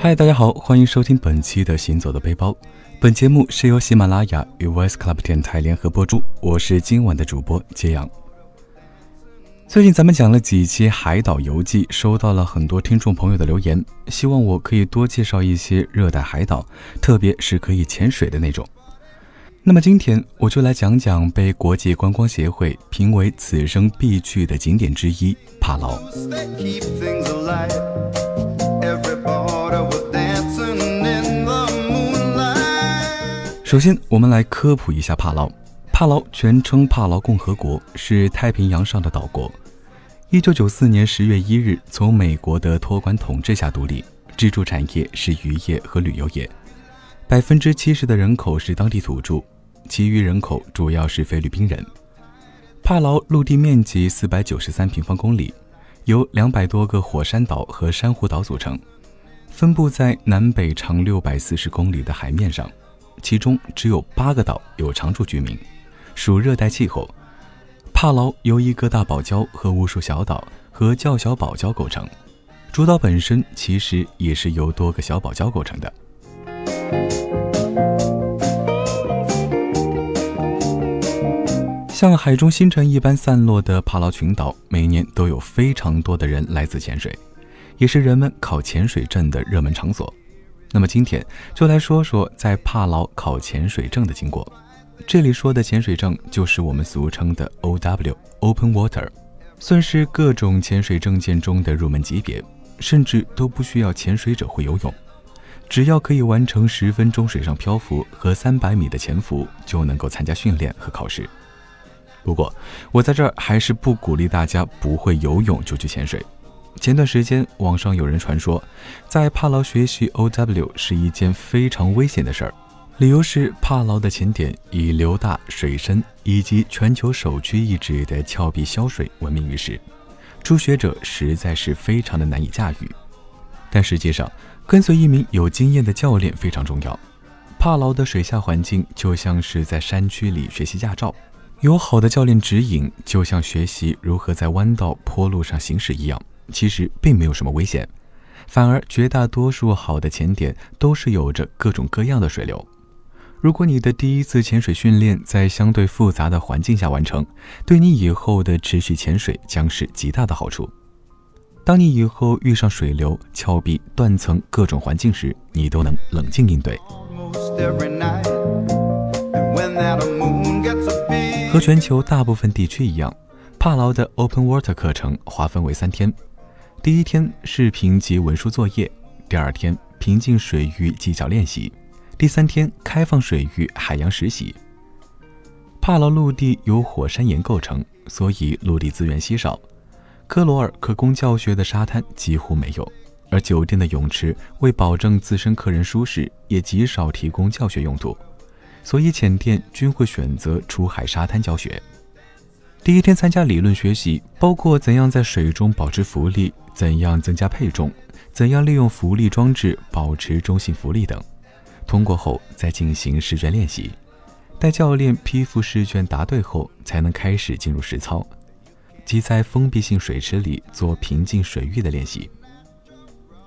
hi，大家好，欢迎收听本期的行走的背包。本节目是由喜马拉雅与 voice club 电台联合播出。我是今晚的主播揭阳。最近咱们讲了几期海岛游记，收到了很多听众朋友的留言，希望我可以多介绍一些热带海岛，特别是可以潜水的那种。那么今天我就来讲讲被国际观光协会评为此生必去的景点之一——帕劳。首先，我们来科普一下帕劳。帕劳全称帕劳共和国，是太平洋上的岛国。一九九四年十月一日从美国的托管统治下独立，支柱产业是渔业和旅游业。百分之七十的人口是当地土著，其余人口主要是菲律宾人。帕劳陆地面积四百九十三平方公里，由两百多个火山岛和珊瑚岛组成，分布在南北长六百四十公里的海面上。其中只有八个岛有常住居民，属热带气候。帕劳由一个大堡礁和无数小岛和较小堡礁构成，主岛本身其实也是由多个小堡礁构成的。像海中星辰一般散落的帕劳群岛，每年都有非常多的人来此潜水，也是人们考潜水证的热门场所。那么今天就来说说在帕劳考潜水证的经过。这里说的潜水证就是我们俗称的 O.W. Open Water，算是各种潜水证件中的入门级别，甚至都不需要潜水者会游泳，只要可以完成十分钟水上漂浮和三百米的潜伏，就能够参加训练和考试。不过我在这儿还是不鼓励大家不会游泳就去潜水。前段时间，网上有人传说，在帕劳学习 O.W 是一件非常危险的事儿，理由是帕劳的潜点以流大、水深以及全球首屈一指的峭壁消水闻名于世，初学者实在是非常的难以驾驭。但实际上，跟随一名有经验的教练非常重要。帕劳的水下环境就像是在山区里学习驾照，有好的教练指引，就像学习如何在弯道坡路上行驶一样。其实并没有什么危险，反而绝大多数好的潜点都是有着各种各样的水流。如果你的第一次潜水训练在相对复杂的环境下完成，对你以后的持续潜水将是极大的好处。当你以后遇上水流、峭壁、断层各种环境时，你都能冷静应对。和全球大部分地区一样，帕劳的 Open Water 课程划分为三天。第一天视频及文书作业，第二天平静水域技巧练习，第三天开放水域海洋实习。帕劳陆地由火山岩构成，所以陆地资源稀少。科罗尔可供教学的沙滩几乎没有，而酒店的泳池为保证自身客人舒适，也极少提供教学用途，所以浅店均会选择出海沙滩教学。第一天参加理论学习，包括怎样在水中保持浮力。怎样增加配重？怎样利用浮力装置保持中性浮力等？通过后再进行试卷练习，待教练批复试卷答对后，才能开始进入实操，即在封闭性水池里做平静水域的练习。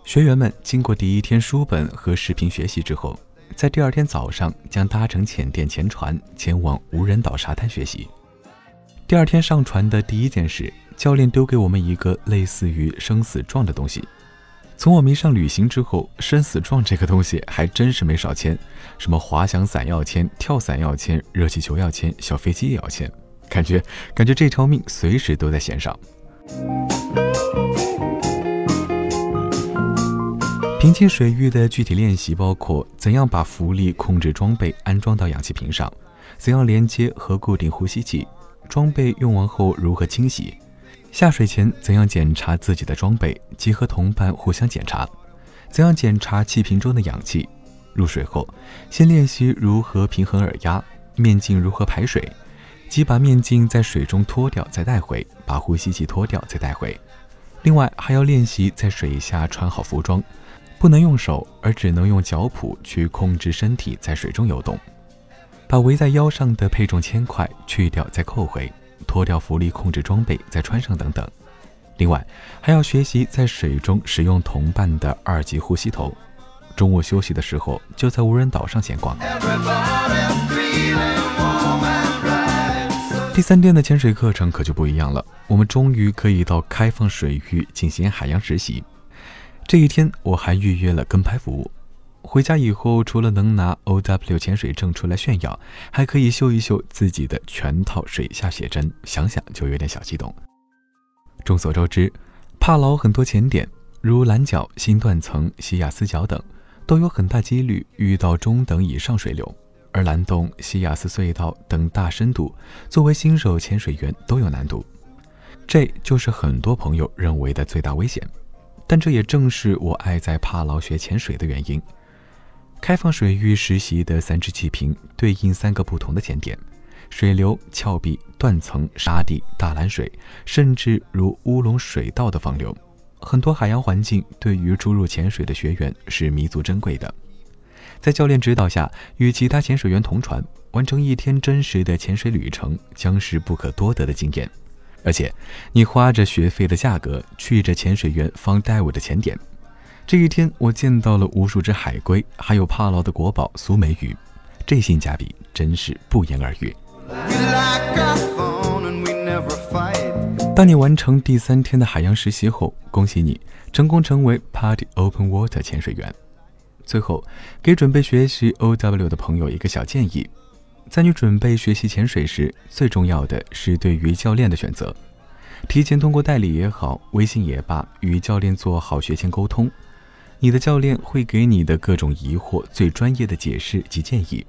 学员们经过第一天书本和视频学习之后，在第二天早上将搭乘浅电潜船前往无人岛沙滩学习。第二天上船的第一件事。教练丢给我们一个类似于生死状的东西。从我迷上旅行之后，生死状这个东西还真是没少签，什么滑翔伞要签，跳伞要签，热气球要签，小飞机也要签，感觉感觉这条命随时都在弦上。平静水域的具体练习包括怎样把浮力控制装备安装到氧气瓶上，怎样连接和固定呼吸器，装备用完后如何清洗。下水前怎样检查自己的装备，及和同伴互相检查；怎样检查气瓶中的氧气？入水后，先练习如何平衡耳压，面镜如何排水，即把面镜在水中脱掉再带回，把呼吸器脱掉再带回。另外还要练习在水下穿好服装，不能用手，而只能用脚蹼去控制身体在水中游动，把围在腰上的配重铅块去掉再扣回。脱掉浮力控制装备，再穿上等等。另外，还要学习在水中使用同伴的二级呼吸头，中午休息的时候就在无人岛上闲逛。第三天的潜水课程可就不一样了，我们终于可以到开放水域进行海洋实习。这一天我还预约了跟拍服务。回家以后，除了能拿 OW 潜水证出来炫耀，还可以秀一秀自己的全套水下写真，想想就有点小激动。众所周知，帕劳很多潜点，如蓝角、新断层、西亚斯角等，都有很大几率遇到中等以上水流，而蓝洞、西亚斯隧道等大深度，作为新手潜水员都有难度，这就是很多朋友认为的最大危险。但这也正是我爱在帕劳学潜水的原因。开放水域实习的三只气瓶对应三个不同的潜点：水流、峭壁、断层、沙地、大蓝水，甚至如乌龙水道的放流。很多海洋环境对于初入潜水的学员是弥足珍贵的。在教练指导下，与其他潜水员同船，完成一天真实的潜水旅程，将是不可多得的经验。而且，你花着学费的价格去着潜水员方带我的潜点。这一天，我见到了无数只海龟，还有帕劳的国宝苏梅鱼，这性价比真是不言而喻。当你完成第三天的海洋实习后，恭喜你成功成为 Party Open Water 潜水员。最后，给准备学习 OW 的朋友一个小建议：在你准备学习潜水时，最重要的是对于教练的选择，提前通过代理也好，微信也罢，与教练做好学前沟通。你的教练会给你的各种疑惑最专业的解释及建议，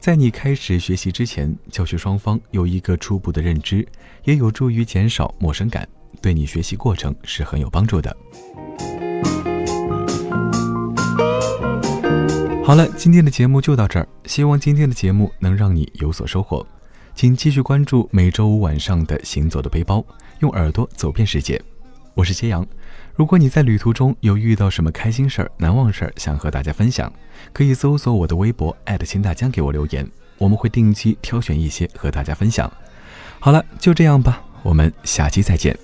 在你开始学习之前，教学双方有一个初步的认知，也有助于减少陌生感，对你学习过程是很有帮助的。好了，今天的节目就到这儿，希望今天的节目能让你有所收获，请继续关注每周五晚上的《行走的背包》，用耳朵走遍世界。我是揭阳。如果你在旅途中有遇到什么开心事儿、难忘事儿，想和大家分享，可以搜索我的微博秦大江给我留言，我们会定期挑选一些和大家分享。好了，就这样吧，我们下期再见。